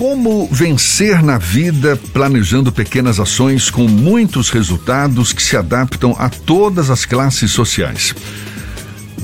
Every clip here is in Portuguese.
Como vencer na vida planejando pequenas ações com muitos resultados que se adaptam a todas as classes sociais?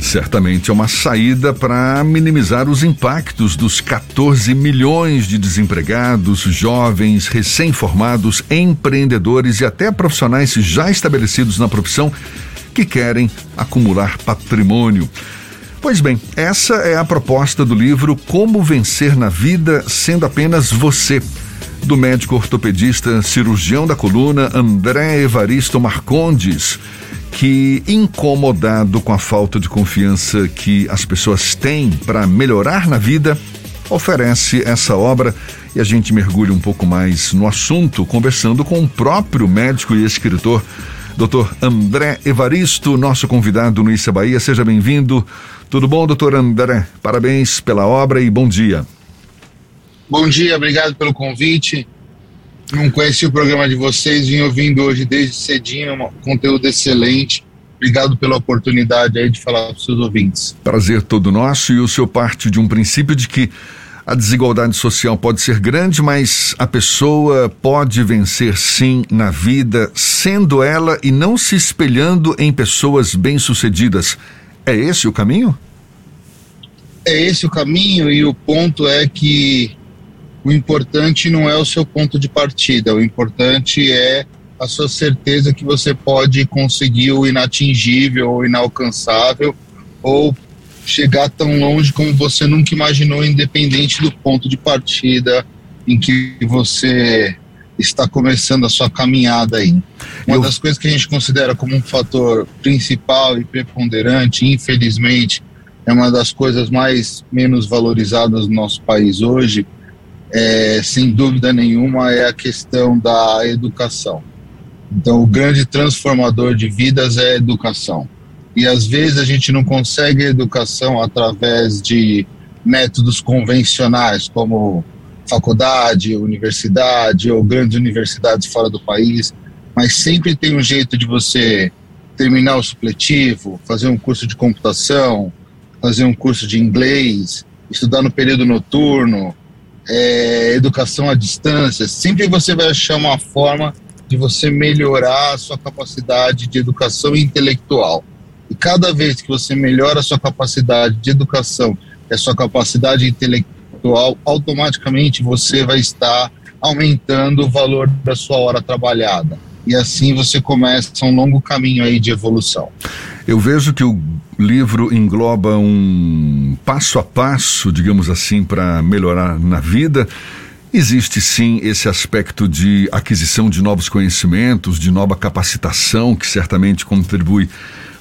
Certamente é uma saída para minimizar os impactos dos 14 milhões de desempregados, jovens, recém-formados, empreendedores e até profissionais já estabelecidos na profissão que querem acumular patrimônio. Pois bem, essa é a proposta do livro Como Vencer na Vida Sendo Apenas Você, do médico ortopedista cirurgião da coluna André Evaristo Marcondes, que, incomodado com a falta de confiança que as pessoas têm para melhorar na vida, oferece essa obra e a gente mergulha um pouco mais no assunto, conversando com o próprio médico e escritor Doutor André Evaristo, nosso convidado no Issa Bahia. Seja bem-vindo. Tudo bom, doutor André? Parabéns pela obra e bom dia. Bom dia, obrigado pelo convite. Não conheci o programa de vocês, vim ouvindo hoje desde cedinho, um conteúdo excelente. Obrigado pela oportunidade aí de falar para os seus ouvintes. Prazer todo nosso e o seu parte de um princípio de que a desigualdade social pode ser grande, mas a pessoa pode vencer sim na vida, sendo ela e não se espelhando em pessoas bem-sucedidas. É esse o caminho? É esse o caminho, e o ponto é que o importante não é o seu ponto de partida, o importante é a sua certeza que você pode conseguir o inatingível, o inalcançável, ou chegar tão longe como você nunca imaginou, independente do ponto de partida em que você está começando a sua caminhada aí. Uma Eu... das coisas que a gente considera como um fator principal e preponderante, infelizmente, é uma das coisas mais menos valorizadas no nosso país hoje, é, sem dúvida nenhuma, é a questão da educação. Então, o grande transformador de vidas é a educação e às vezes a gente não consegue educação através de métodos convencionais, como faculdade, universidade ou grandes universidades fora do país, mas sempre tem um jeito de você terminar o supletivo, fazer um curso de computação, fazer um curso de inglês, estudar no período noturno, é, educação à distância. Sempre você vai achar uma forma de você melhorar a sua capacidade de educação intelectual. E cada vez que você melhora a sua capacidade de educação a sua capacidade intelectual, automaticamente você vai estar aumentando o valor da sua hora trabalhada. E assim você começa um longo caminho aí de evolução. Eu vejo que o livro engloba um passo a passo, digamos assim, para melhorar na vida. Existe sim esse aspecto de aquisição de novos conhecimentos, de nova capacitação, que certamente contribui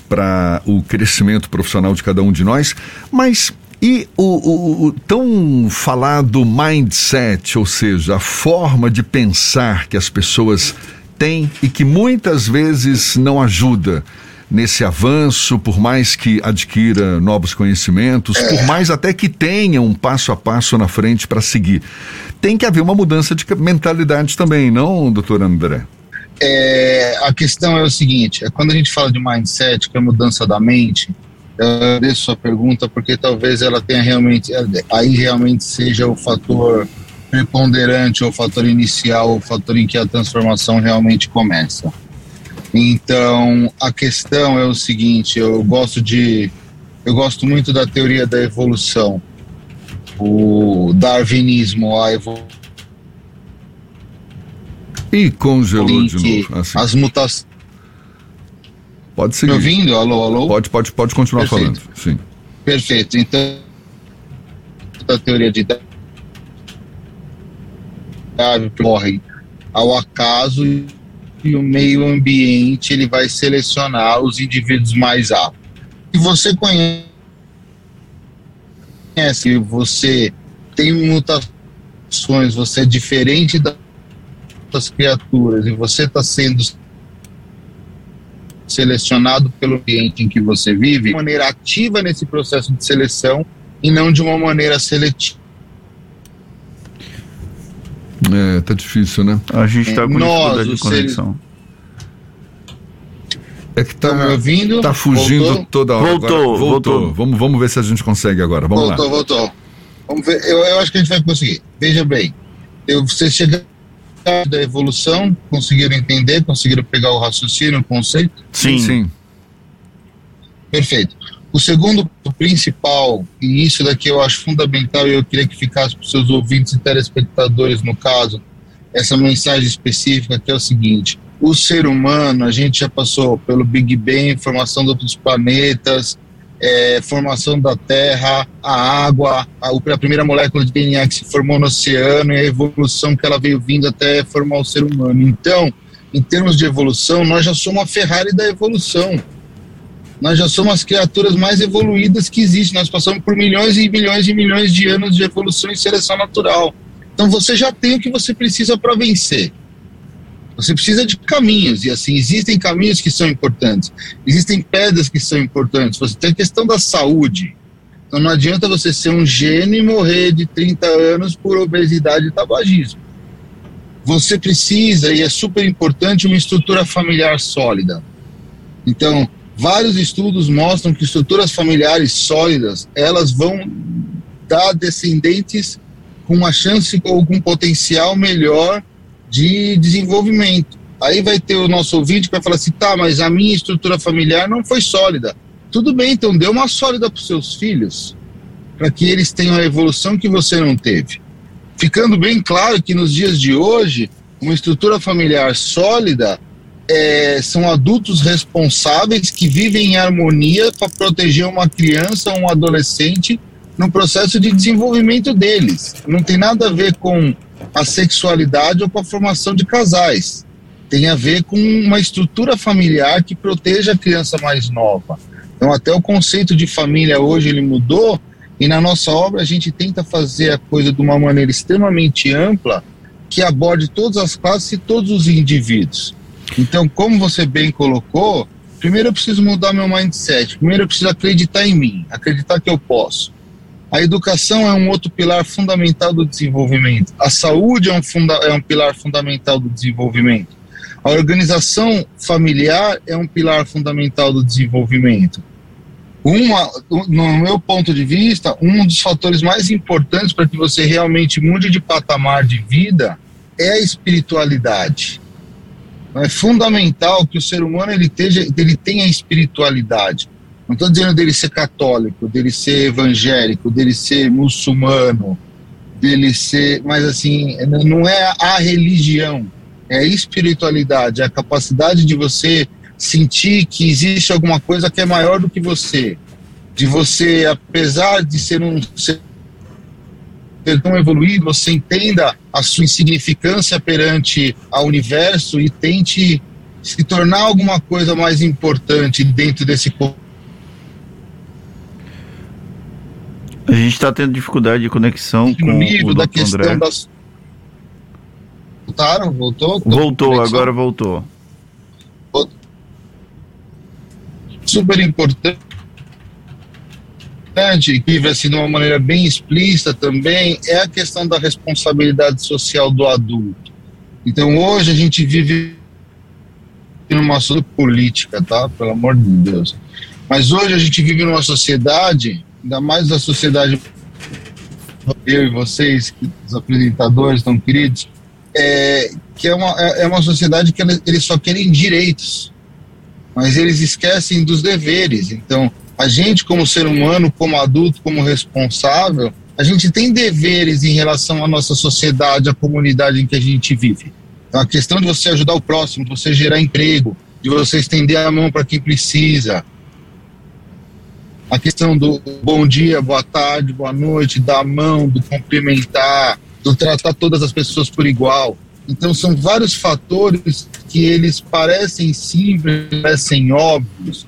para o crescimento profissional de cada um de nós, mas e o, o, o, tão falado mindset, ou seja, a forma de pensar que as pessoas têm e que muitas vezes não ajuda nesse avanço, por mais que adquira novos conhecimentos, por mais até que tenha um passo a passo na frente para seguir. Tem que haver uma mudança de mentalidade também, não, doutor André? É, a questão é o seguinte: é quando a gente fala de mindset, que é mudança da mente, eu agradeço sua pergunta porque talvez ela tenha realmente, aí realmente seja o fator preponderante, o fator inicial, o fator em que a transformação realmente começa. Então, a questão é o seguinte: eu gosto de, eu gosto muito da teoria da evolução, o darwinismo, a evolução e congelou de novo. Assim. As mutações. Pode seguir. Me ouvindo? Alô, alô? Pode, pode, pode continuar Perfeito. falando. Sim. Perfeito. Então, a teoria de corre ao acaso e o meio ambiente ele vai selecionar os indivíduos mais aptos. E você conhece, você tem mutações, você é diferente da outras criaturas e você está sendo selecionado pelo ambiente em que você vive, de maneira ativa nesse processo de seleção e não de uma maneira seletiva. É, tá difícil, né? A gente está com dificuldade de conexão. É que tá, me ouvindo? tá fugindo voltou? toda hora. Voltou, agora, voltou, voltou. Vamos, vamos ver se a gente consegue agora. Vamos voltou, lá. Voltou, voltou. Vamos ver. Eu, eu acho que a gente vai conseguir. Veja bem, Eu, vocês chegaram da evolução, conseguiram entender, conseguiram pegar o raciocínio, o conceito? Sim. Sim. Perfeito. O segundo o principal, e isso daqui eu acho fundamental e eu queria que ficasse para os seus ouvintes e telespectadores, no caso, essa mensagem específica, que é o seguinte: o ser humano, a gente já passou pelo Big Bang, formação de outros planetas, é, formação da Terra, a água, a, a, primeira molécula de DNA que se formou no oceano e a evolução que ela veio vindo até formar o ser humano. Então, em termos de evolução, nós já somos a Ferrari da evolução nós já somos as criaturas mais evoluídas que existem. Nós passamos por milhões e milhões e milhões de anos de evolução e seleção natural. Então você já tem o que você precisa para vencer. Você precisa de caminhos, e assim, existem caminhos que são importantes, existem pedras que são importantes. Você tem a questão da saúde. Então não adianta você ser um gênio e morrer de 30 anos por obesidade e tabagismo. Você precisa, e é super importante, uma estrutura familiar sólida. Então, Vários estudos mostram que estruturas familiares sólidas, elas vão dar descendentes com uma chance ou com um potencial melhor de desenvolvimento. Aí vai ter o nosso ouvinte que vai falar assim, tá, mas a minha estrutura familiar não foi sólida. Tudo bem, então dê uma sólida para os seus filhos, para que eles tenham a evolução que você não teve. Ficando bem claro que nos dias de hoje, uma estrutura familiar sólida é, são adultos responsáveis que vivem em harmonia para proteger uma criança ou um adolescente no processo de desenvolvimento deles. Não tem nada a ver com a sexualidade ou com a formação de casais. Tem a ver com uma estrutura familiar que proteja a criança mais nova. Então, até o conceito de família hoje ele mudou e na nossa obra a gente tenta fazer a coisa de uma maneira extremamente ampla que aborde todas as classes e todos os indivíduos. Então, como você bem colocou, primeiro eu preciso mudar meu mindset, primeiro eu preciso acreditar em mim, acreditar que eu posso. A educação é um outro pilar fundamental do desenvolvimento. A saúde é um, funda é um pilar fundamental do desenvolvimento. A organização familiar é um pilar fundamental do desenvolvimento. Uma, no meu ponto de vista, um dos fatores mais importantes para que você realmente mude de patamar de vida é a espiritualidade. É fundamental que o ser humano ele, ele tenha espiritualidade. Não estou dizendo dele ser católico, dele ser evangélico, dele ser muçulmano, dele ser. Mas assim, não é a religião, é a espiritualidade, é a capacidade de você sentir que existe alguma coisa que é maior do que você. De você, apesar de ser um ser tão evoluído, você entenda a sua insignificância perante ao universo e tente se tornar alguma coisa mais importante dentro desse a gente está tendo dificuldade de conexão com nível o da questão André. das voltaram voltou voltou agora voltou super importante que vive assim de uma maneira bem explícita também, é a questão da responsabilidade social do adulto. Então hoje a gente vive numa sociedade política, tá? Pelo amor de Deus. Mas hoje a gente vive numa sociedade, ainda mais a sociedade eu e vocês, os apresentadores tão queridos, é, que é uma, é, é uma sociedade que eles só querem direitos, mas eles esquecem dos deveres. Então, a gente, como ser humano, como adulto, como responsável, a gente tem deveres em relação à nossa sociedade, à comunidade em que a gente vive. Então, a questão de você ajudar o próximo, de você gerar emprego, de você estender a mão para quem precisa. A questão do bom dia, boa tarde, boa noite, da mão, do cumprimentar, do tratar todas as pessoas por igual. Então, são vários fatores que eles parecem simples, parecem óbvios,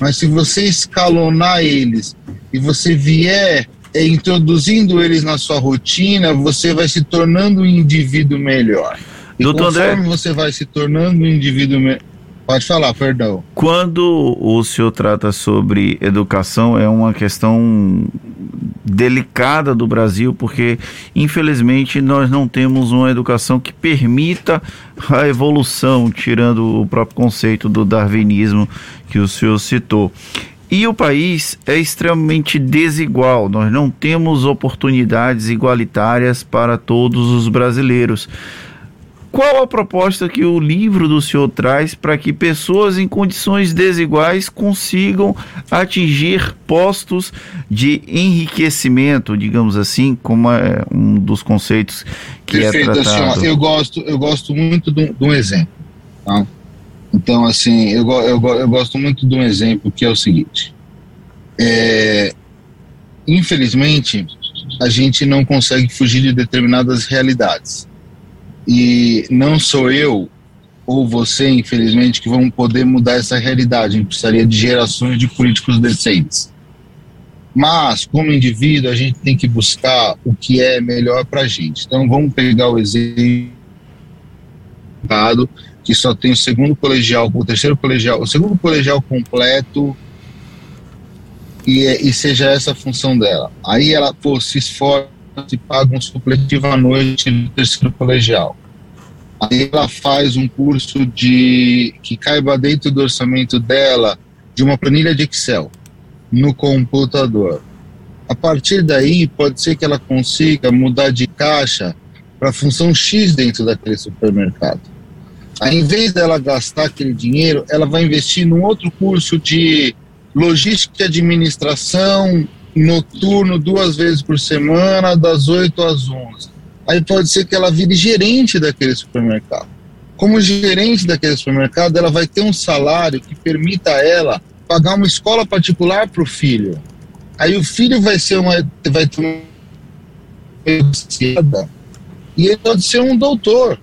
mas se você escalonar eles e você vier é, introduzindo eles na sua rotina, você vai se tornando um indivíduo melhor. E Doutor conforme André, você vai se tornando um indivíduo melhor. Pode falar, perdão. Quando o senhor trata sobre educação, é uma questão delicada do Brasil, porque infelizmente nós não temos uma educação que permita a evolução, tirando o próprio conceito do darwinismo que o senhor citou. E o país é extremamente desigual, nós não temos oportunidades igualitárias para todos os brasileiros. Qual a proposta que o livro do senhor traz para que pessoas em condições desiguais consigam atingir postos de enriquecimento, digamos assim, como é um dos conceitos que é Perfeito, é tratado? Assim, eu gosto, eu gosto muito de um, exemplo. Tá? Então, assim, eu, eu, eu gosto muito de um exemplo que é o seguinte. É, infelizmente, a gente não consegue fugir de determinadas realidades. E não sou eu ou você, infelizmente, que vão poder mudar essa realidade. A gente precisaria de gerações de políticos decentes. Mas, como indivíduo, a gente tem que buscar o que é melhor para a gente. Então, vamos pegar o exemplo que só tem o segundo colegial, o terceiro colegial, o segundo colegial completo e, e seja essa a função dela. Aí ela pô, se esforça e paga um supletivo à noite no terceiro colegial. Aí ela faz um curso de que caiba dentro do orçamento dela de uma planilha de Excel no computador. A partir daí, pode ser que ela consiga mudar de caixa para a função X dentro daquele supermercado. Aí, em vez dela gastar aquele dinheiro, ela vai investir num outro curso de logística e administração noturno duas vezes por semana, das 8 às 11. Aí pode ser que ela vire gerente daquele supermercado. Como gerente daquele supermercado, ela vai ter um salário que permita a ela pagar uma escola particular para o filho. Aí o filho vai ser uma vai ter uma e ele pode ser um doutor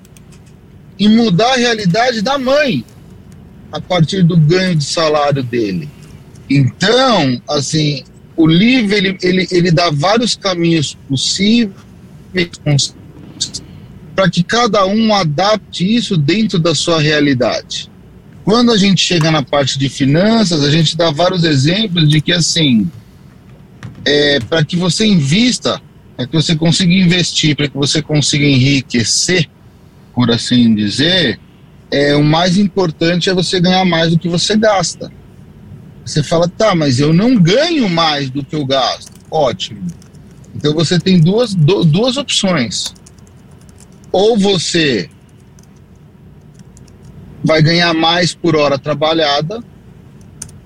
e mudar a realidade da mãe a partir do ganho de salário dele. Então, assim, o livro ele, ele, ele dá vários caminhos possíveis para que cada um adapte isso dentro da sua realidade. Quando a gente chega na parte de finanças, a gente dá vários exemplos de que assim, é, para que você invista, para que você consiga investir, para que você consiga enriquecer, por assim dizer, é o mais importante é você ganhar mais do que você gasta. Você fala, tá, mas eu não ganho mais do que eu gasto. Ótimo. Então você tem duas, duas opções. Ou você vai ganhar mais por hora trabalhada,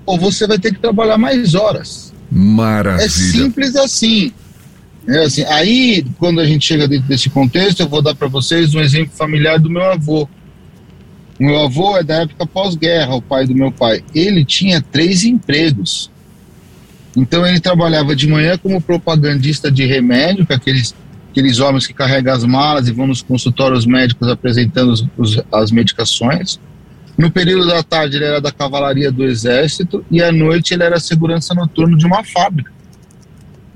ou você vai ter que trabalhar mais horas. Maravilha. É simples assim. É assim. Aí, quando a gente chega dentro desse contexto, eu vou dar para vocês um exemplo familiar do meu avô. Meu avô é da época pós-guerra, o pai do meu pai. Ele tinha três empregos. Então ele trabalhava de manhã como propagandista de remédio, aqueles, aqueles homens que carregam as malas e vão nos consultórios médicos apresentando os, os, as medicações. No período da tarde ele era da cavalaria do exército e à noite ele era segurança noturno de uma fábrica.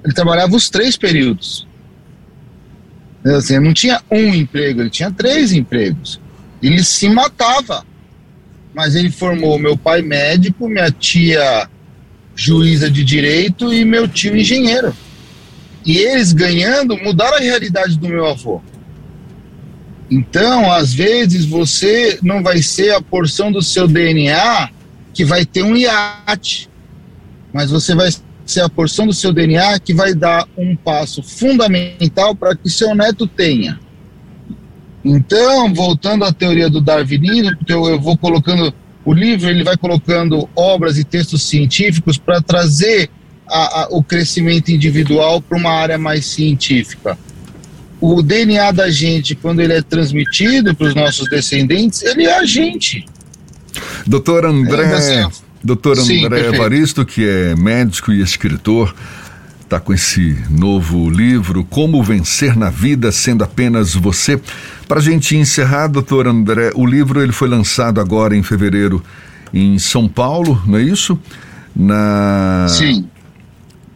Ele trabalhava os três períodos. Assim, não tinha um emprego, ele tinha três empregos. Ele se matava. Mas ele formou meu pai médico, minha tia juíza de direito e meu tio engenheiro. E eles ganhando mudaram a realidade do meu avô. Então, às vezes, você não vai ser a porção do seu DNA que vai ter um iate, mas você vai ser a porção do seu DNA que vai dar um passo fundamental para que seu neto tenha. Então, voltando à teoria do darwinismo, eu, eu vou colocando o livro, ele vai colocando obras e textos científicos para trazer a, a, o crescimento individual para uma área mais científica. O DNA da gente, quando ele é transmitido para os nossos descendentes, ele é a gente. Doutor André, é, assim, doutor André Evaristo, que é médico e escritor, está com esse novo livro, Como Vencer na Vida Sendo Apenas Você. Para a gente encerrar, doutor André, o livro ele foi lançado agora em fevereiro em São Paulo, não é isso? Na... Sim.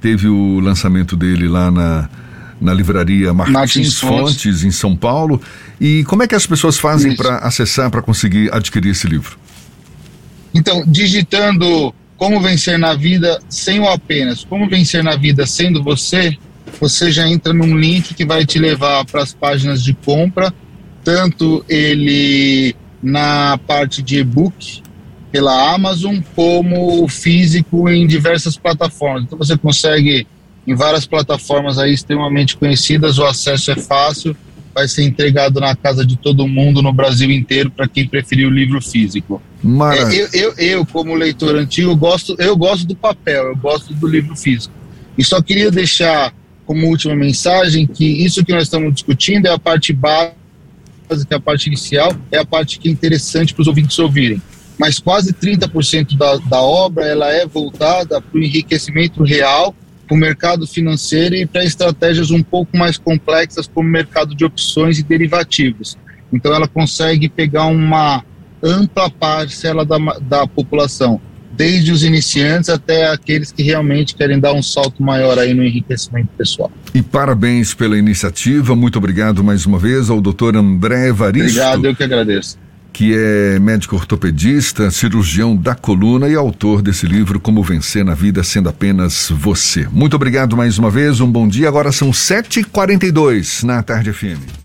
Teve o lançamento dele lá na, na livraria Martins, Martins Fontes. Fontes, em São Paulo. E como é que as pessoas fazem para acessar, para conseguir adquirir esse livro? Então, digitando como vencer na vida sem o apenas, como vencer na vida sendo você, você já entra num link que vai te levar para as páginas de compra, tanto ele na parte de e-book pela Amazon como físico em diversas plataformas. Então você consegue em várias plataformas aí extremamente conhecidas, o acesso é fácil, vai ser entregado na casa de todo mundo no Brasil inteiro para quem preferir o livro físico. É, eu, eu, eu, como leitor antigo, gosto, eu gosto do papel, eu gosto do livro físico. E só queria deixar como última mensagem que isso que nós estamos discutindo é a parte básica, a parte inicial, é a parte que é interessante para os ouvintes ouvirem. Mas quase 30% da, da obra ela é voltada para o enriquecimento real para o mercado financeiro e para estratégias um pouco mais complexas, como o mercado de opções e derivativos. Então, ela consegue pegar uma ampla parcela da, da população, desde os iniciantes até aqueles que realmente querem dar um salto maior aí no enriquecimento pessoal. E parabéns pela iniciativa, muito obrigado mais uma vez ao doutor André Varisto. Obrigado, eu que agradeço que é médico ortopedista, cirurgião da coluna e autor desse livro Como Vencer na Vida Sendo Apenas Você. Muito obrigado mais uma vez, um bom dia. Agora são 7h42 na Tarde FM.